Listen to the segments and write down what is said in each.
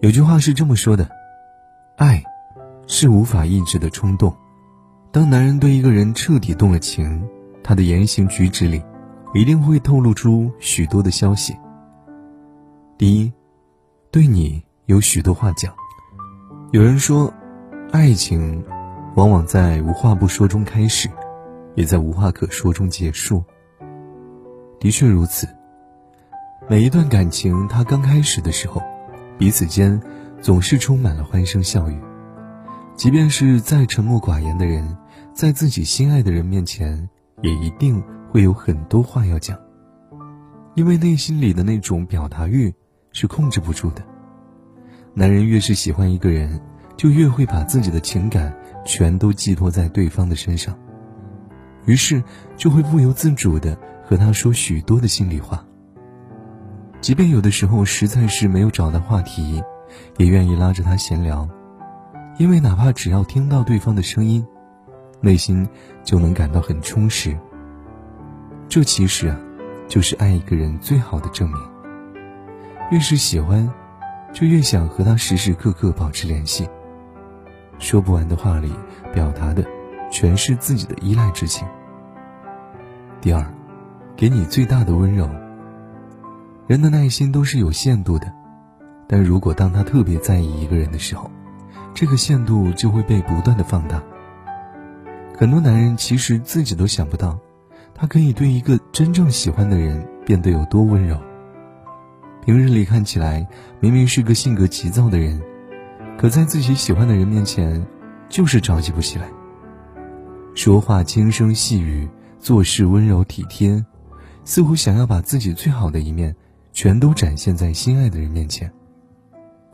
有句话是这么说的：“爱，是无法抑制的冲动。当男人对一个人彻底动了情，他的言行举止里，一定会透露出许多的消息。第一，对你有许多话讲。有人说，爱情，往往在无话不说中开始，也在无话可说中结束。的确如此。每一段感情，它刚开始的时候。”彼此间总是充满了欢声笑语，即便是再沉默寡言的人，在自己心爱的人面前，也一定会有很多话要讲。因为内心里的那种表达欲是控制不住的。男人越是喜欢一个人，就越会把自己的情感全都寄托在对方的身上，于是就会不由自主的和他说许多的心里话。即便有的时候实在是没有找到话题，也愿意拉着他闲聊，因为哪怕只要听到对方的声音，内心就能感到很充实。这其实啊，就是爱一个人最好的证明。越是喜欢，就越想和他时时刻刻保持联系。说不完的话里，表达的全是自己的依赖之情。第二，给你最大的温柔。人的耐心都是有限度的，但如果当他特别在意一个人的时候，这个限度就会被不断的放大。很多男人其实自己都想不到，他可以对一个真正喜欢的人变得有多温柔。平日里看起来明明是个性格急躁的人，可在自己喜欢的人面前，就是着急不起来。说话轻声细语，做事温柔体贴，似乎想要把自己最好的一面。全都展现在心爱的人面前，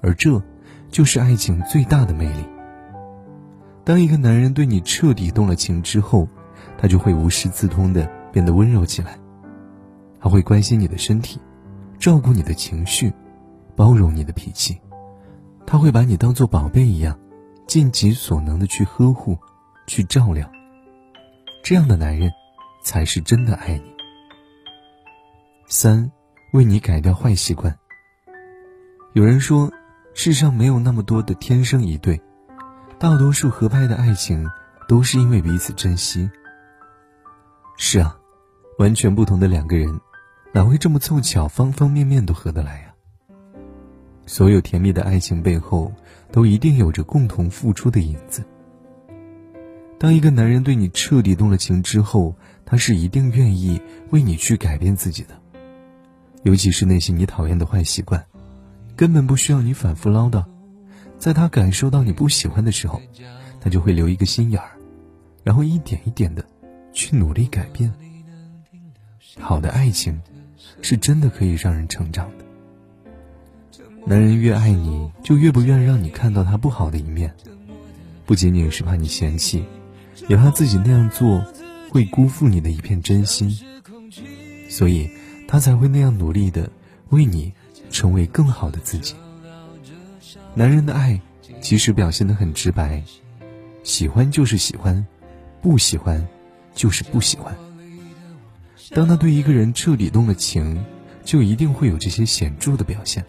而这，就是爱情最大的魅力。当一个男人对你彻底动了情之后，他就会无师自通的变得温柔起来，他会关心你的身体，照顾你的情绪，包容你的脾气，他会把你当做宝贝一样，尽己所能的去呵护，去照料。这样的男人，才是真的爱你。三。为你改掉坏习惯。有人说，世上没有那么多的天生一对，大多数合拍的爱情都是因为彼此珍惜。是啊，完全不同的两个人，哪会这么凑巧，方方面面都合得来呀？所有甜蜜的爱情背后，都一定有着共同付出的影子。当一个男人对你彻底动了情之后，他是一定愿意为你去改变自己的。尤其是那些你讨厌的坏习惯，根本不需要你反复唠叨。在他感受到你不喜欢的时候，他就会留一个心眼儿，然后一点一点的去努力改变。好的爱情，是真的可以让人成长的。男人越爱你，就越不愿让你看到他不好的一面，不仅仅是怕你嫌弃，也怕自己那样做会辜负你的一片真心，所以。他才会那样努力的为你成为更好的自己。男人的爱其实表现的很直白，喜欢就是喜欢，不喜欢就是不喜欢。当他对一个人彻底动了情，就一定会有这些显著的表现。